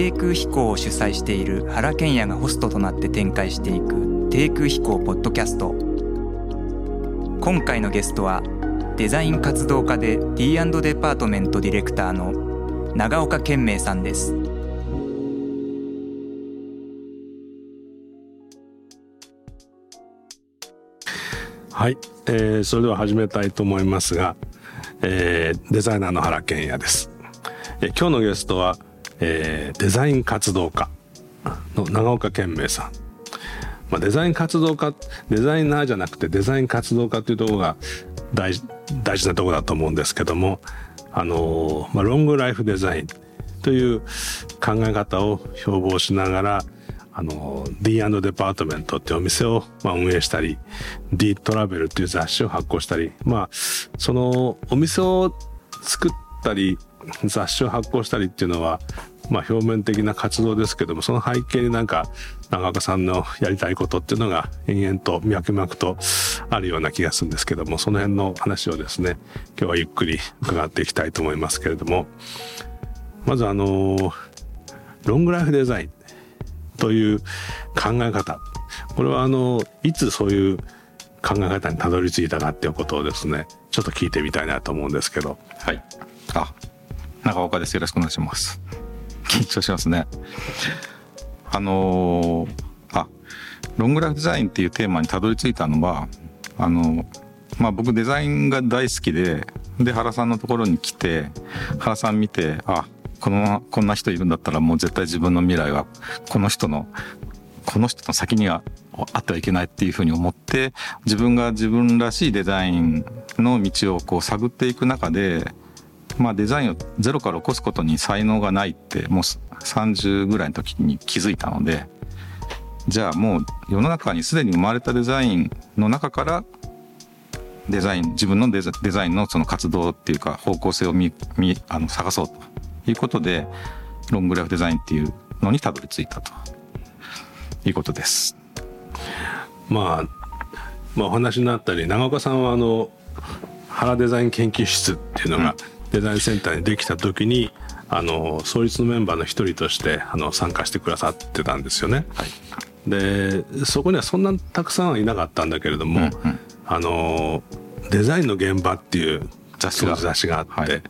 低空飛行を主催している原賢也がホストとなって展開していく低空飛行ポッドキャスト。今回のゲストはデザイン活動家で D& デパートメントディレクターの長岡健明さんです。はい、えー、それでは始めたいと思いますが、えー、デザイナーの原健也です、えー、今日のゲストは、えー、デザイン活動家の長岡健明さん。まあ、デザイン活動家デザイナーじゃなくてデザイン活動家っていうとこが大事なとこだと思うんですけどもあの、まあ、ロングライフデザインという考え方を標榜しながらあの、D& デパートメントっていうお店を、まあ、運営したり、D トラベルっていう雑誌を発行したり、まあ、そのお店を作ったり、雑誌を発行したりっていうのは、まあ、表面的な活動ですけども、その背景になんか、長岡さんのやりたいことっていうのが延々と脈々とあるような気がするんですけども、その辺の話をですね、今日はゆっくり伺っていきたいと思いますけれども、まずあの、ロングライフデザインという考え方。これはあの、いつそういう考え方にたどり着いたかっていうことをですね、ちょっと聞いてみたいなと思うんですけど。はい。あ、長岡です。よろしくお願いします。緊張しますね。あのー、あ、ロングライフデザインっていうテーマにたどり着いたのは、あの、まあ僕デザインが大好きで、で、原さんのところに来て、原さん見て、あ、この、こんな人いるんだったらもう絶対自分の未来は、この人の、この人の先にはあってはいけないっていうふうに思って、自分が自分らしいデザインの道をこう探っていく中で、まあデザインをゼロから起こすことに才能がないってもう30ぐらいの時に気づいたのでじゃあもう世の中にすでに生まれたデザインの中からデザイン自分のデザインのその活動っていうか方向性を見見あの探そうということでロングライフデザインっていうのにたどり着いたということです。まあ、まあお話になったり長岡さんはあの原デザイン研究室っていうのが、デザインセンターにできた時にあの創立のメンバーの一人としてあの参加してくださってたんですよね。はい、でそこにはそんなたくさんはいなかったんだけれども、うんうん、あのデザインの現場っていう雑誌が。雑誌があって、はい、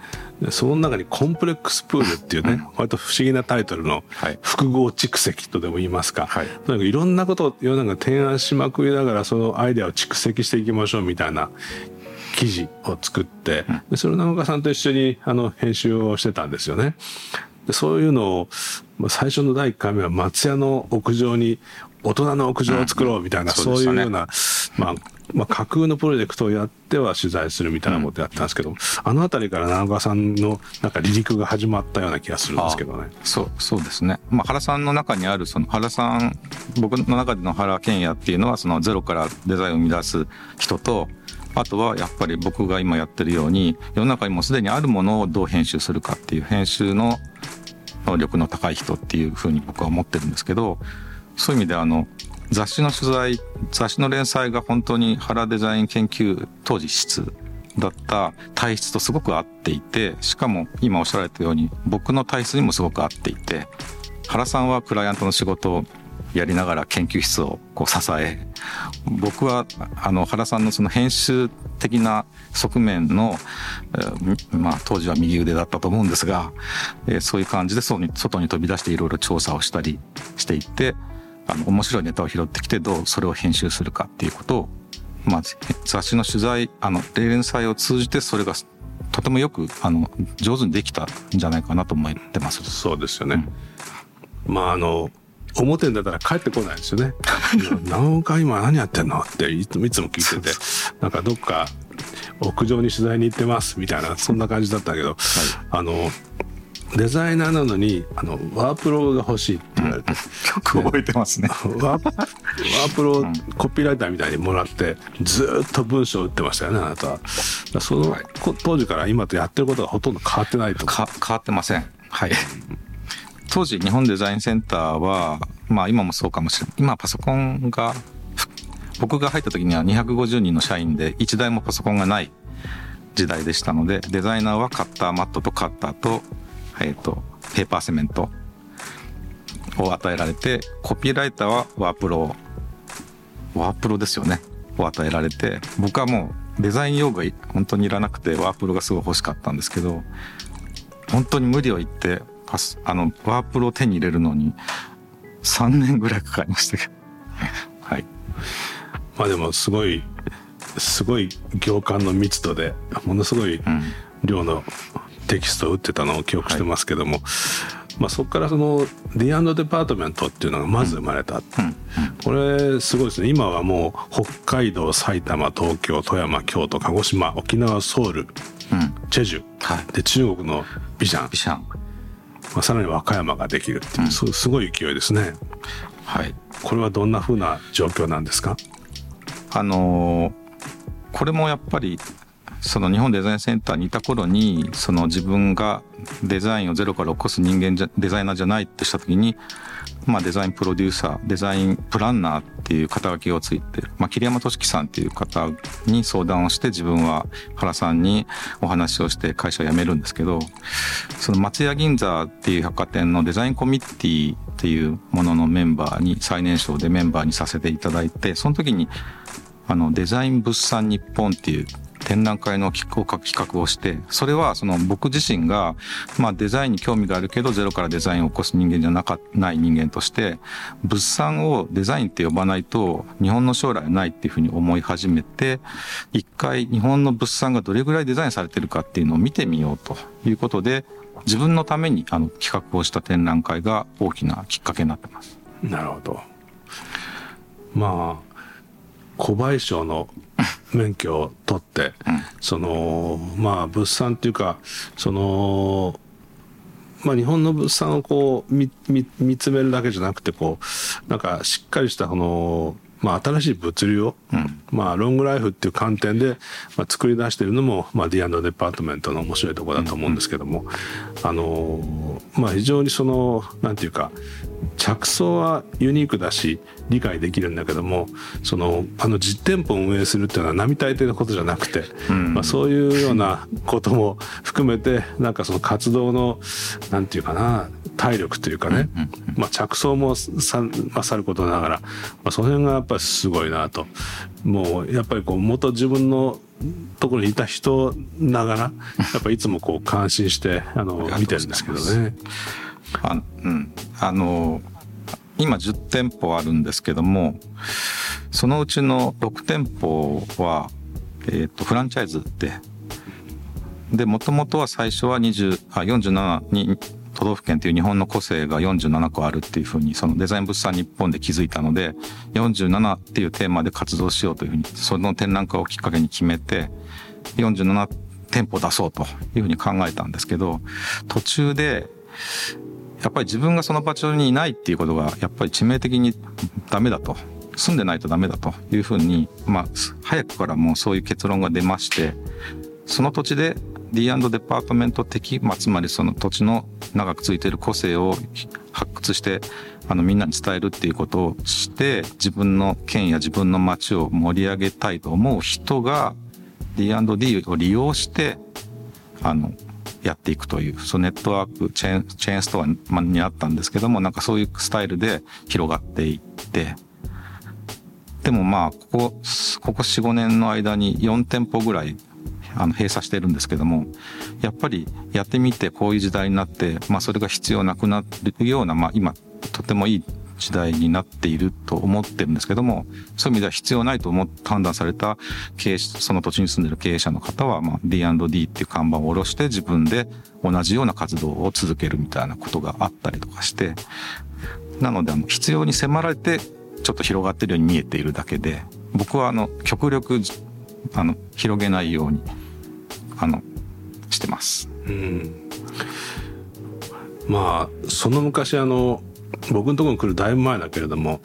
その中にコンプレックスプールっていうね、うん、割と不思議なタイトルの複合蓄積とでも言いますか、はい、とにかくいろんなことを世の中提案しまくりながらそのアイデアを蓄積していきましょうみたいな記事を作って、でそれを長岡さんと一緒にあの編集をしてたんですよね。でそういうのを、まあ、最初の第1回目は松屋の屋上に大人の屋上を作ろうみたいな、うん、そういうような、まあ、まあ、架空のプロジェクトをやっては取材するみたいなことやったんですけど、うん、あの辺りから長岡さんのなんか離陸が始まったような気がするんですけどね。そうそうですね、まあ、原さんの中にあるその原さん僕の中での原賢也っていうのはそのゼロからデザインを生み出す人とあとはやっぱり僕が今やってるように世の中にもすでにあるものをどう編集するかっていう編集の能力の高い人っていうふうに僕は思ってるんですけどそういう意味であの雑誌の取材雑誌の連載が本当に原デザイン研究当時室だった体質とすごく合っていてしかも今おっしゃられたように僕の体質にもすごく合っていて原さんはクライアントの仕事をやりながら研究室をこう支え僕はあの原さんのその編集的な側面の、まあ、当時は右腕だったと思うんですが、えー、そういう感じで外に外に飛び出していろいろ調査をしたりしていってあの面白いネタを拾ってきてどうそれを編集するかっていうことを、まあ、雑誌の取材あの連載を通じてそれがとてもよくあの上手にできたんじゃないかなと思ってます。そうですよね、うん、まああの表に出たら帰ってこないですよね。何回今何やってんのっていつもいつも聞いてて、なんかどっか屋上に取材に行ってますみたいな、そんな感じだったけど、はい、あの、デザイナーなのに、あの、ワープロが欲しいって言われて。よく覚えてますね。ワープロ、コピーライターみたいにもらって、ずっと文章を打ってましたよね、あなたは。その、はい、当時から今とやってることがほとんど変わってないと。変わってません。はい。当時日本デザインセンターは、まあ今もそうかもしれない。今パソコンが、僕が入った時には250人の社員で1台もパソコンがない時代でしたので、デザイナーはカッターマットとカッターと、えっ、ー、と、ペーパーセメント。を与えられてコピーライターはワープロワープロですよねを与えられて僕はもうデザイン用具が本当にいらなくてワープロがすごい欲しかったんですけど本当に無理を言ってパスあのワープロを手に入れるのに3年ぐらいかかりましたけど。はい。まあでもすごいすごい行間の密度でものすごい量のテキストを打ってたのを記憶してますけども、はい、まあ、そこからその D& デパートメントっていうのがまず生まれた、うん。うん、これすごいですね。今はもう北海道埼玉東京富山京都鹿児島沖縄ソウル、うん、チェジュ、はい、で中国のビシャン、まあ、さらに和歌山ができるっていう、すごい勢いですね。はい、これはどんなふうな状況なんですか？あのー、これもやっぱりその日本デザインセンターにいた頃にその自分がデザインをゼロから起こす人間じゃデザイナーじゃないってした時に、まあ、デザインプロデューサーデザインプランナーっていう肩書きをついて、まあ、桐山俊樹さんっていう方に相談をして自分は原さんにお話をして会社を辞めるんですけどその松屋銀座っていう百貨店のデザインコミッティっていうもののメンバーに最年少でメンバーにさせていただいてその時にあのデザイン物産日本っていう展覧会の企画をして、それはその僕自身が、まあデザインに興味があるけどゼロからデザインを起こす人間じゃなかない人間として、物産をデザインって呼ばないと日本の将来はないっていうふうに思い始めて、一回日本の物産がどれぐらいデザインされてるかっていうのを見てみようということで、自分のためにあの企画をした展覧会が大きなきっかけになってます。なるほど。まあ、小林賞の免許を取って、うん、そのまあ物産っていうかそのまあ、日本の物産をこう見見見つめるだけじゃなくてこうなんかしっかりしたこの、まあ、新しい物流を、うん、まあ、ロングライフっていう観点で、まあ、作り出しているのも、まあ、 D&DEPARTMENT の面白いところだと思うんですけども、うん、あのまあ、非常にそのなんていうか着想はユニークだし理解できるんだけどもそのあの実店舗を運営するっていうのは並大抵のことじゃなくて、うん、まあ、そういうようなことも含めてなんかその活動のなんていうかな体力というかね、まあ、着想もさ,、まあ、さることながら、まあ、その辺がやっぱりすごいなと。もうやっぱりこう元自分のところにいた人ながらやっぱいつもこう感心してあの見てるんですけどね。あうん、あの今10店舗あるんですけどもそのうちの6店舗は、えーと、フランチャイズででもともとは最初は20あ47に都道府県という日本の個性が47個あるっていうふうにそのデザイン物産日本で気づいたので47っていうテーマで活動しようというふうにその展覧会をきっかけに決めて47店舗出そうというふうに考えたんですけど途中でやっぱり自分がその場所にいないっていうことがやっぱり致命的にダメだと。住んでないとダメだというふうにまあ早くからもうそういう結論が出ましてその土地で D& デパートメント的、まあ、つまりその土地の長くついている個性を発掘してあのみんなに伝えるっていうことをして自分の県や自分の町を盛り上げたいと思う人が D&D を利用してあのやっていくという、そのネットワーク、チェーン、チェーンストアにあったんですけども、なんかそういうスタイルで広がっていって、でもまあ、ここ、ここ4、5年の間に4店舗ぐらい、あの、閉鎖してるんですけども、やっぱりやってみてこういう時代になって、まあそれが必要なくなるような、まあ今、とてもいい時代になっていると思ってるんですけども、そういう意味では必要ないと思って判断された経営その土地に住んでる経営者の方は、まあ、D&D っていう看板を下ろして自分で同じような活動を続けるみたいなことがあったりとかして、なので、あの、必要に迫られて、ちょっと広がってるように見えているだけで、僕は、あの、極力、あの、広げないように、あの、してます。うん。まあ、その昔、あの、僕のところに来るだいぶ前だけれども、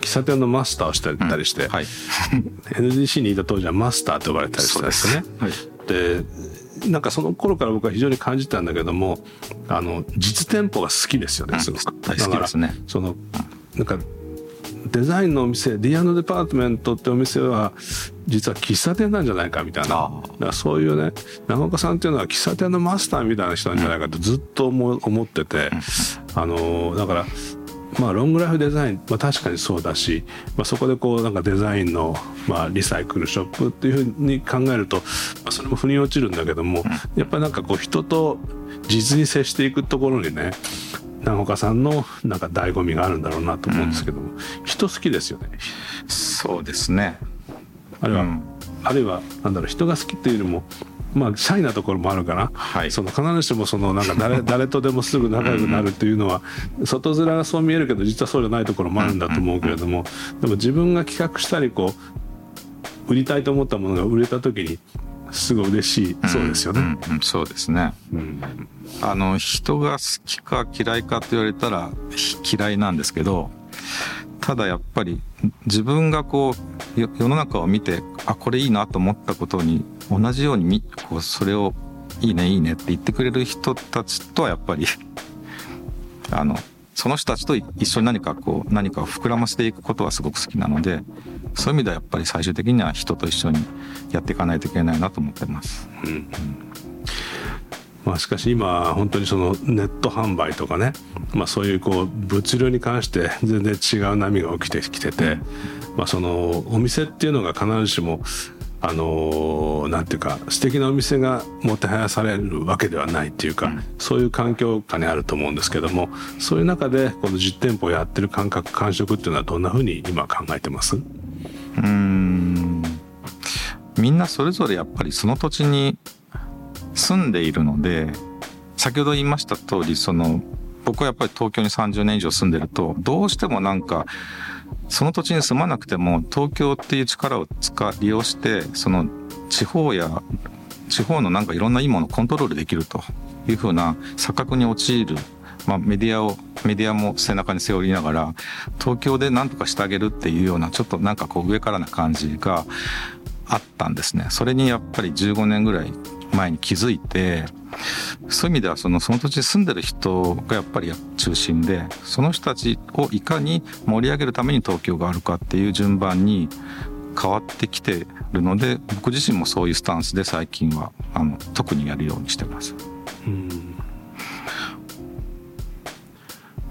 喫茶店のマスターをしてたりして、うんはい、NGC にいた当時はマスターと呼ばれたりしたんですね。はい、で、なんかその頃から僕は非常に感じたんだけども、あの、実店舗が好きですよね、すごく。大好きですね。その、なんか、デザインのお店 D& デパートメントってお店は実は喫茶店なんじゃないかみたいな。だからそういうね長岡さんっていうのは喫茶店のマスターみたいな人なんじゃないかってずっと思思ってて、あのだからまあ、ロングライフデザイン、まあ、確かにそうだし、まあ、そこでこうなんかデザインの、まあ、リサイクルショップっていうふうに考えると、まあ、それも腑に落ちるんだけども、やっぱりなんかこう人と実に接していくところにね長岡さんのなんか醍醐味があるんだろうなと思うんですけども、うん、人好きですよね。そうですね。あるいは、うん、あるいはなんだろう人が好きっていうよりもまあシャイなところもあるかな、はい、その必ずしもそのなんか誰 誰とでもすぐ仲良くなるっていうのは外面がそう見えるけど実はそうじゃないところもあるんだと思うけれどもでも自分が企画したりこう売りたいと思ったものが売れた時にすごい嬉しい、そうですよね、うんうん、そうですね、うん、あの人が好きか嫌いかって言われたら嫌いなんですけどただやっぱり自分がこう世の中を見てあこれいいなと思ったことに同じようにこうそれをいいねいいねって言ってくれる人たちとはやっぱりあのその人たちと一緒に何かこう何かを膨らませていくことはすごく好きなのでそういう意味ではやっぱり最終的には人と一緒にやっていかないといけないなと思ってます。うん、うん。まあ、しかし今本当にそのネット販売とかね、まあ、そういうこう物流に関して 全然違う波が起きてきてて、まあ、そのお店っていうのが必ずしもあのなんていうか素敵なお店がもてはやされるわけではないっていうか、うん、そういう環境下にあると思うんですけどもそういう中でこの実店舗をやってる感覚感触っていうのはどんなふうに今考えてます？うん。みんなそれぞれやっぱりその土地に住んでいるので先ほど言いました通りその僕はやっぱり東京に30年以上住んでるとどうしてもなんかその土地に住まなくても東京っていう力を使利用してその地方や地方のなんかいろんないいものをコントロールできるというふうな錯覚に陥る、まあ、メディアをメディアも背中に背負いながら東京で何とかしてあげるっていうようなちょっとなんかこう上からな感じがあったんですね。それにやっぱり15年ぐらい前に気づいてそういう意味ではそのその土地に住んでる人がやっぱり中心でその人たちをいかに盛り上げるために東京があるかっていう順番に変わってきてるので僕自身もそういうスタンスで最近はあの特にやるようにしてます。うん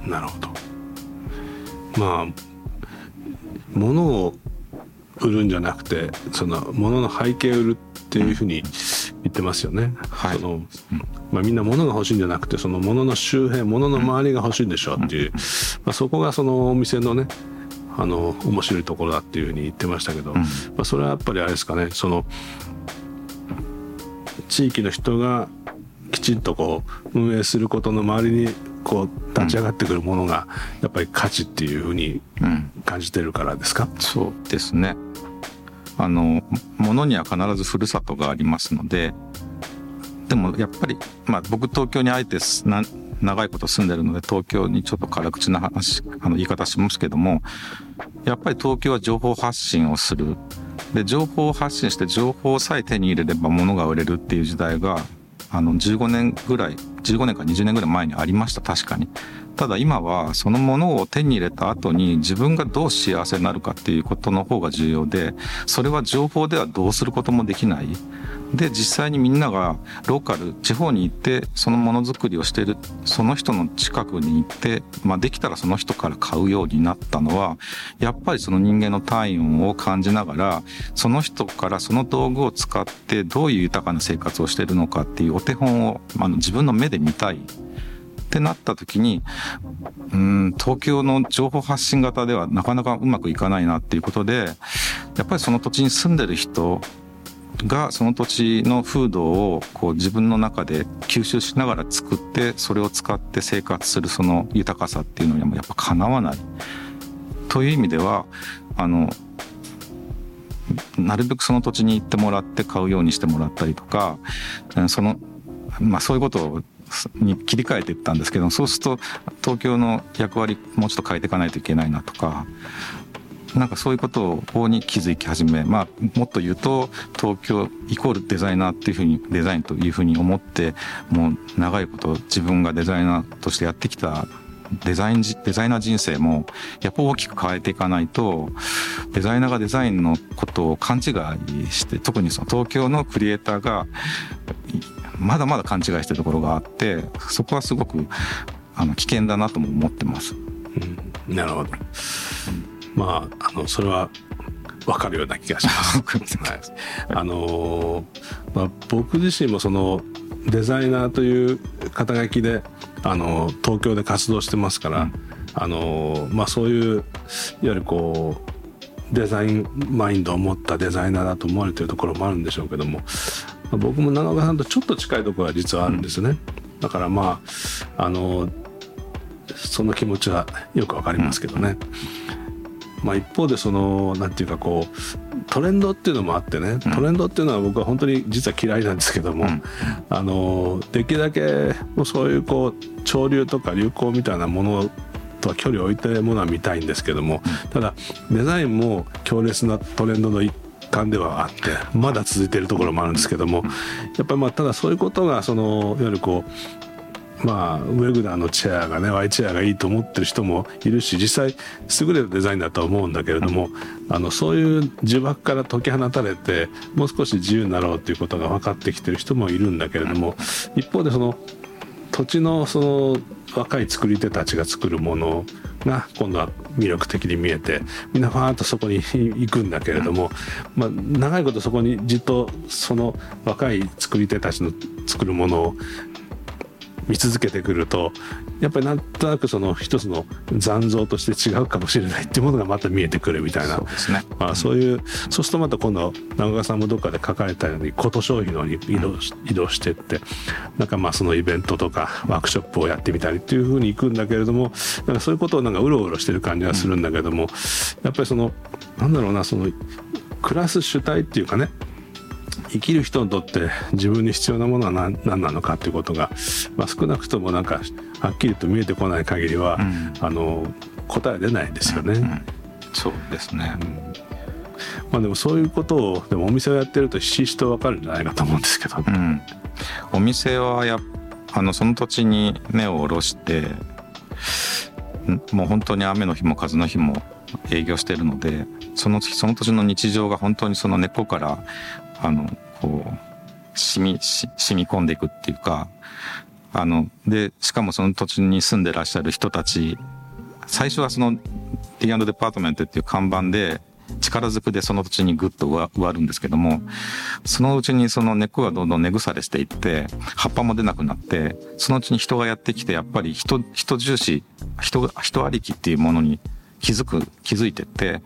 なるほど。まあ物を売るんじゃなくてその物の背景を売るっていうふうに言ってますよね。はい、そのまあ、みんな物が欲しいんじゃなくてその物の周辺物の周りが欲しいんでしょうっていう、まあ、そこがそのお店のねあの面白いところだっていうふうに言ってましたけど、まあ、それはやっぱりあれですかね。その地域の人がきちんとこう運営することの周りにこう立ち上がってくるものがやっぱり価値っていうふうに感じてるからですか、うん、そうですねあの物には必ずふるさとがありますのででもやっぱり、まあ、僕東京にあえて長いこと住んでるので東京にちょっと辛口な話あの言い方しますけどもやっぱり東京は情報発信をする。で情報を発信して情報さえ手に入れれば物が売れるっていう時代があの15年ぐらい15年か20年ぐらい前にありました確かに。ただ今はそのものを手に入れた後に自分がどう幸せになるかっていうことの方が重要でそれは情報ではどうすることもできない。で実際にみんながローカル地方に行ってそのものづくりをしているその人の近くに行って、まあ、できたらその人から買うようになったのはやっぱりその人間の体温を感じながらその人からその道具を使ってどういう豊かな生活をしているのかっていうお手本をまあ自分の目で見たい。ってなった時にうん東京の情報発信型ではなかなかうまくいかないなっていうことでやっぱりその土地に住んでる人がその土地の風土をこう自分の中で吸収しながら作ってそれを使って生活するその豊かさっていうのにもやっぱかなわない。という意味ではあのなるべくその土地に行ってもらって買うようにしてもらったりとかそのまあそういうことをに切り替えていったんですけどそうすると東京の役割もうちょっと変えていかないといけないなとかなんかそういうことをに気づき始め、まあ、もっと言うと東京イコールデザイナーっていうふうにデザインというふうに思ってもう長いこと自分がデザイナーとしてやってきたデザインデザイナー人生もやっぱ大きく変えていかないとデザイナーがデザインのことを勘違いして特にその東京のクリエイターがまだまだ勘違いしてるところがあってそこはすごくあの危険だなとも思ってます。うん、なるほど。まあ、あの、それは わかるような気がします。はい、あのー、まあ、僕自身もそのデザイナーという肩書きで、あのー、東京で活動してますから、うん、あのー、まあ、そういういわゆるこうデザインマインドを持ったデザイナーだと思われてるところもあるんでしょうけども、まあ、僕も長岡さんとちょっと近いところは実はあるんですね。うん、だからまああのその気持ちはよくわかりますけどね。うんまあ、一方でそのなんていうかこうトレンドっていうのもあってね。トレンドっていうのは僕は本当に実は嫌いなんですけども、うん、あのできるだけもうそういうこう潮流とか流行みたいなものとは距離を置いてるものは見たいんですけどもただデザインも強烈なトレンドの一環ではあってまだ続いてるところもあるんですけどもやっぱりまあただそういうことがそのいわゆるこうまあ、ウェグナーのチェアがね Y チェアがいいと思ってる人もいるし実際優れたデザインだとは思うんだけれどもあのそういう呪縛から解き放たれてもう少し自由になろうということが分かってきてる人もいるんだけれども一方でその土地のその若い作り手たちが作るものが今度は魅力的に見えてみんなファーッとそこに行くんだけれども、まあ、長いことそこにじっとその若い作り手たちの作るものを見続けてくるとやっぱりなんとなくその一つの残像として違うかもしれないっていうものがまた見えてくるみたいな。そうですね、まあ、そういう、そうするとまた今度長川さんもどっかで書かれたようにこと消費のに移動し,、移動してってなんかまあそのイベントとかワークショップをやってみたりっていうふうに行くんだけれどもなんかそういうことをなんかうろうろしてる感じがするんだけども、やっぱりそのなんだろうなそのクラス主体っていうかね生きる人にとって自分に必要なものは何何なのかということが、まあ、少なくともなんかはっきりと見えてこない限りは、うん、あの答え出ないですよね。うんうん、そうですね、まあ、でもそういうことをでもお店をやってるとひしひしと分かるんじゃないかと思うんですけど、うん、お店はやあのその土地に根を下ろしてもう本当に雨の日も風の日も営業してるのでそのその土地の日常が本当にその根っこからあのこう染み染み込んでいくっていうかあのでしかもその土地に住んでらっしゃる人たち最初はその T& デパートメントっていう看板で力ずくでその土地にグッと植わるんですけどもそのうちにその根っこがどんどん根腐れしていって葉っぱも出なくなってそのうちに人がやってきてやっぱり人人重視人人ありきっていうものに気づく気づいてって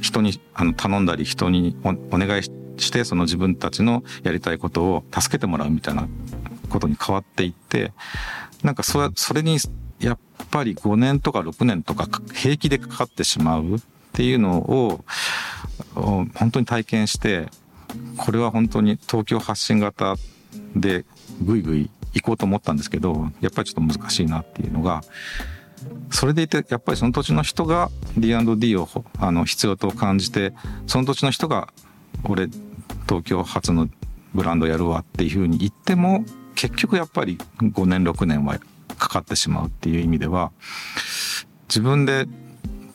人にあの頼んだり人にお願いしてしてその自分たちのやりたいことを助けてもらうみたいなことに変わっていってなんかそれそれにやっぱり5年とか6年とか平気でかかってしまうっていうのを本当に体験してこれは本当に東京発信型でぐいぐい行こうと思ったんですけどやっぱりちょっと難しいなっていうのがそれでいてやっぱりその土地の人が D&D をあの必要と感じてその土地の人が俺東京発のブランドやるわっていうふうに言っても結局やっぱり5年6年はかかってしまうっていう意味では自分で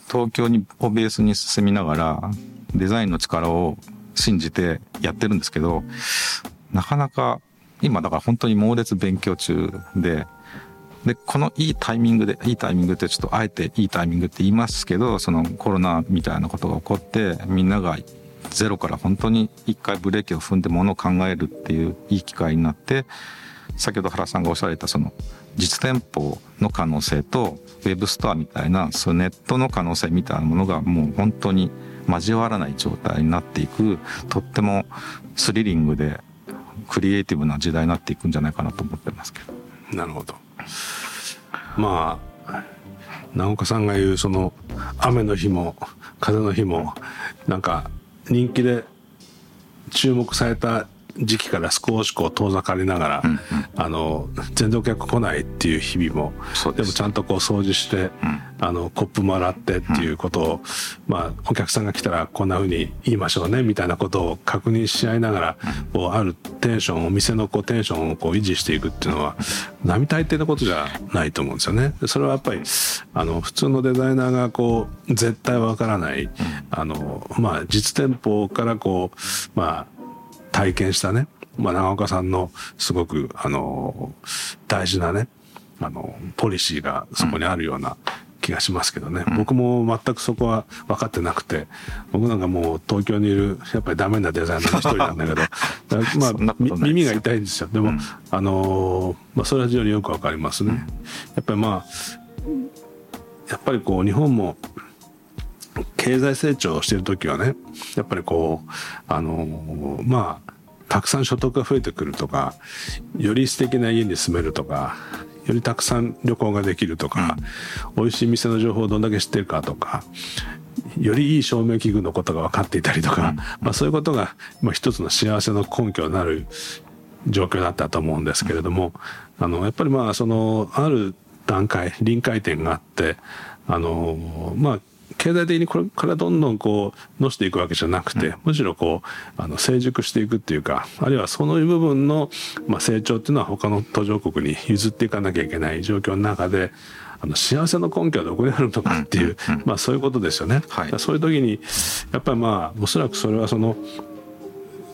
東京にをベースに進みながらデザインの力を信じてやってるんですけどなかなか今だから本当に猛烈勉強中ででこのいいタイミングでいいタイミングってちょっとあえていいタイミングって言いますけどそのコロナみたいなことが起こってみんながゼロから本当に一回ブレーキを踏んでものを考えるっていういい機会になって先ほど原さんがおっしゃられたその実店舗の可能性とウェブストアみたいなそのネットの可能性みたいなものがもう本当に交わらない状態になっていくとってもスリリングでクリエイティブな時代になっていくんじゃないかなと思ってますけど。なるほど。まあ直岡さんが言うその雨の日も風の日もなんか人気で注目された時期から少しこう遠ざかりながら、うんうん、あの全然お客来ないっていう日々もでもちゃんとこう掃除して、うん、あのコップも洗ってっていうことを、うん、まあお客さんが来たらこんなふうに言いましょうねみたいなことを確認し合いながら、うん、こうあるテンションお店のこうテンションをこう維持していくっていうのは並大抵のことじゃないと思うんですよね。それはやっぱりあの普通のデザイナーがこう絶対わからない、あのまあ実店舗からこうまあ体験したね、まあ、長岡さんのすごく、あの、大事なね、あの、ポリシーがそこにあるような気気がしますけどね、うん、僕も全くそこは分かってなくて僕なんかもう東京にいるやっぱりダメなデザイナーの一人なんだけど まあ耳が痛いんですよ。でも、うん、あのー、まあ、それは非常によく分かりますね、やっぱりまあやっぱりこう日本も経済成長してる時はねやっぱりこうあのー、まあたくさん所得が増えてくるとかより素敵な家に住めるとかよりたくさん旅行ができるとか、うん、美味しい店の情報をどんだけ知ってるかとかよりいい照明器具のことが分かっていたりとか、うん、まあ、そういうことが、まあ、一つの幸せの根拠になる状況だったと思うんですけれども、あのやっぱりまあそのある段階臨界点があってあのまあ経済的にこれからどんどんこうのしていくわけじゃなくて、うん、むしろこうあの成熟していくっていうかあるいはその部分の、まあ、成長っていうのは他の途上国に譲っていかなきゃいけない状況の中であの幸せの根拠はどこにあるのかっていう、まあそういうことですよね。はい、そういう時にやっぱりまあおそらくそれはその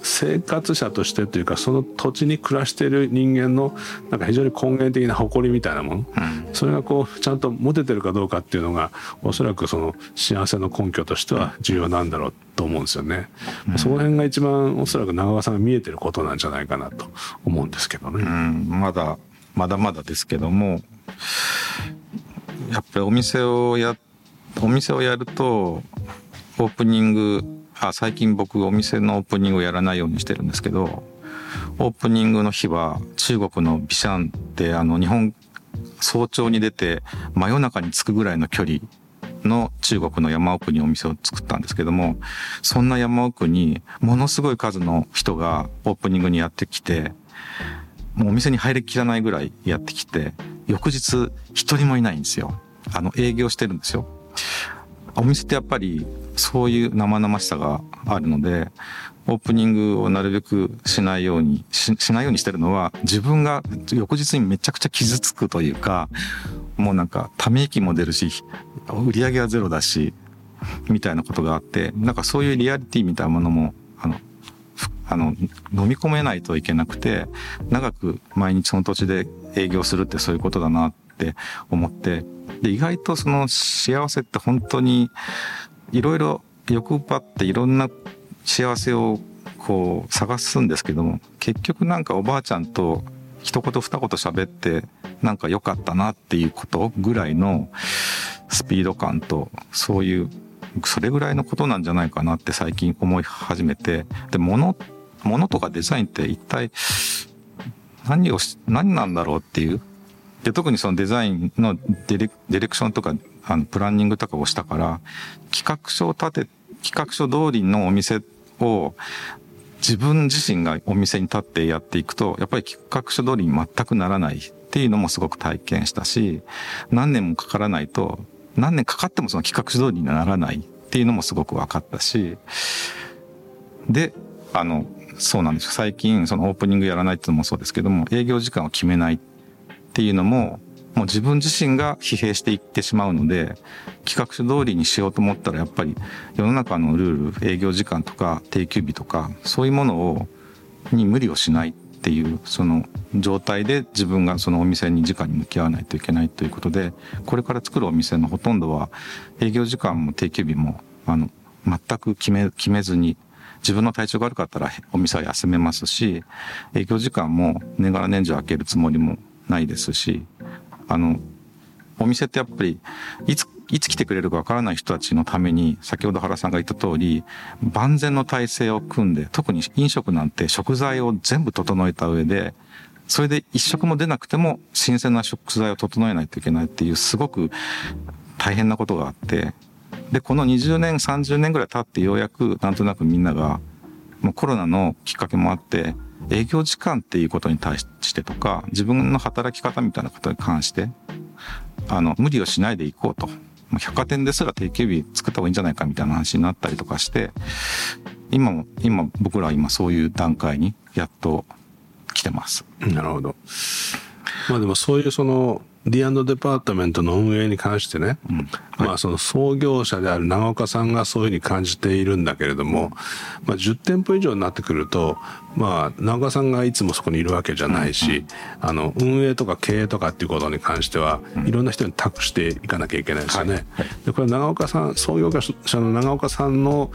生活者としてというかその土地に暮らしている人間のなんか非常に根源的な誇りみたいなもの、うん、それがこうちゃんと持ててるかどうかっていうのがおそらくその幸せの根拠としては重要なんだろうと思うんですよね、うん、その辺が一番おそらく長川さんが見えてることなんじゃないかなと思うんですけどね、うん、まだまだまだですけどもやっぱりお店をやお店をやるとオープニングあ最近僕お店のオープニングをやらないようにしてるんですけどオープニングの日は中国のビシャンってあの日本早朝に出て真夜中に着くぐらいの距離の中国の山奥にお店を作ったんですけどもそんな山奥にものすごい数の人がオープニングにやってきてもうお店に入りきらないぐらいやってきて翌日一人もいないんですよ。あの営業してるんですよ。お店ってやっぱりそういう生々しさがあるので、オープニングをなるべくしないようにし、しないようにしてるのは、自分が翌日にめちゃくちゃ傷つくというか、もうなんか、ため息も出るし、売り上げはゼロだし、みたいなことがあって、なんかそういうリアリティみたいなものも、あの、あの、飲み込めないといけなくて、長く毎日その土地で営業するってそういうことだなって思って、で、意外とその幸せって本当に、いろいろ欲張っていろんな幸せをこう探すんですけども、結局なんかおばあちゃんと一言二言喋ってなんか良かったなっていうことぐらいのスピード感とそういうそれぐらいのことなんじゃないかなって最近思い始めてで物物とかデザインって一体何を何なんだろうっていうで特にそのデザインのディレクションとかあのプランニングとかをしたから企画書を立て企画書通りのお店を自分自身がお店に立ってやっていくとやっぱり企画書通りに全くならないっていうのもすごく体験したし何年もかからないと何年かかってもその企画書通りにならないっていうのもすごく分かったしであのそうなんです最近そのオープニングやらないっていうのもそうですけども営業時間を決めないっていうのも、もう自分自身が疲弊していってしまうので、企画書通りにしようと思ったらやっぱり世の中のルール、営業時間とか定休日とか、そういうものを、に無理をしないっていう、その状態で自分がそのお店に直に向き合わないといけないということで、これから作るお店のほとんどは営業時間も定休日も、あの、全く決め、決めずに、自分の体調が悪かったらお店は休めますし、営業時間も年がら年中開けるつもりもないですし、あの、お店ってやっぱり、いつ、いつ来てくれるかわからない人たちのために、先ほど原さんが言った通り、万全の体制を組んで、特に飲食なんて食材を全部整えた上で、それで一食も出なくても新鮮な食材を整えないといけないっていうすごく大変なことがあって、で、この20年、30年ぐらい経ってようやくなんとなくみんなが、もうコロナのきっかけもあって、営業時間っていうことに対してとか、自分の働き方みたいなことに関して、あの、無理をしないでいこうと。百貨店ですら定休日作った方がいいんじゃないかみたいな話になったりとかして、今も、今、僕らは今そういう段階にやっと来てます。なるほど。まあでもそういうその、D& デパートメントの運営に関してね、うん。はい。まあその創業者である長岡さんがそういうふうに感じているんだけれども、まあ10店舗以上になってくると、まあ長岡さんがいつもそこにいるわけじゃないし、あの運営とか経営とかっていうことに関しては、いろんな人に託していかなきゃいけないですよね。はい。はい。でこれ長岡さん、創業者の長岡さんの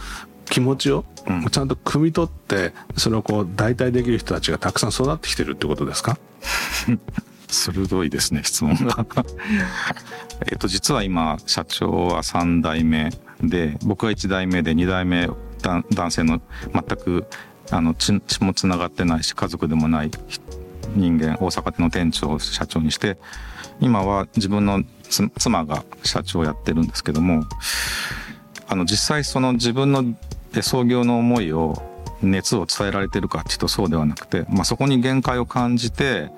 気持ちをうん。ちゃんと汲み取って、それをこう代替できる人たちがたくさん育ってきてるってことですか？鋭いですね質問が。えっと実は今社長は3代目で僕が1代目で2代目男性の全くあの血もつながってないし家族でもない人間大阪での店長を社長にして今は自分の妻が社長をやってるんですけどもあの実際その自分の創業の思いを熱を伝えられてるかっていうとそうではなくて、まあ、そこに限界を感じて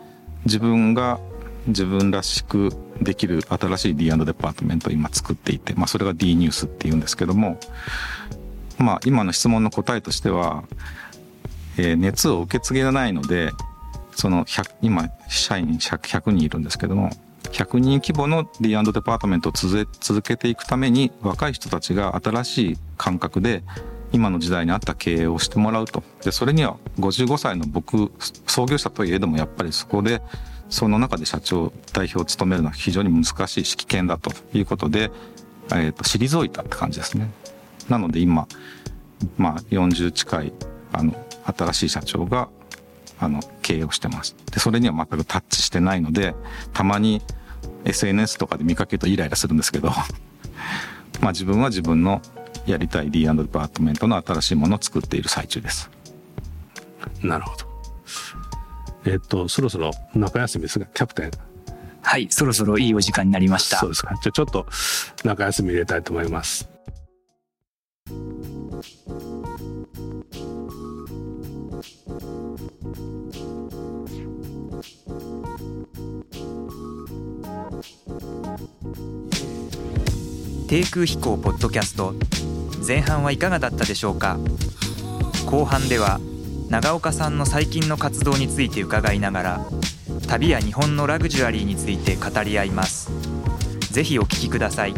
自分が自分らしくできる新しい D& デパートメントを今作っていて、まあ、それが D ニュースっていうんですけども、まあ、今の質問の答えとしては、えー熱を受け継げないのでその100今社員 100, 100人いるんですけども100人規模の D& デパートメントを続け続けていくために若い人たちが新しい感覚で今の時代に合った経営をしてもらうと。でそれには55歳の僕創業者といえどもやっぱりそこでその中で社長代表を務めるのは非常に難しいし危険だということで、えー、と退いたって感じですね。なので今まあ40近いあの新しい社長があの経営をしてます。でそれには全くタッチしてないのでたまに SNS とかで見かけるとイライラするんですけど まあ自分は自分のやりたい D& デパートメントの新しいものを作っている最中ですなるほど。えっと、そろそろ中休みですが、キャプテン。はい、そろそろいいお時間になりましたそう。ですか。じゃあちょっと中休み入れたいと思います。低空飛行ポッドキャスト前半はいかがだったでしょうか？後半では長岡さんの最近の活動について伺いながら旅や日本のラグジュアリーについて語り合います。ぜひお聞きください。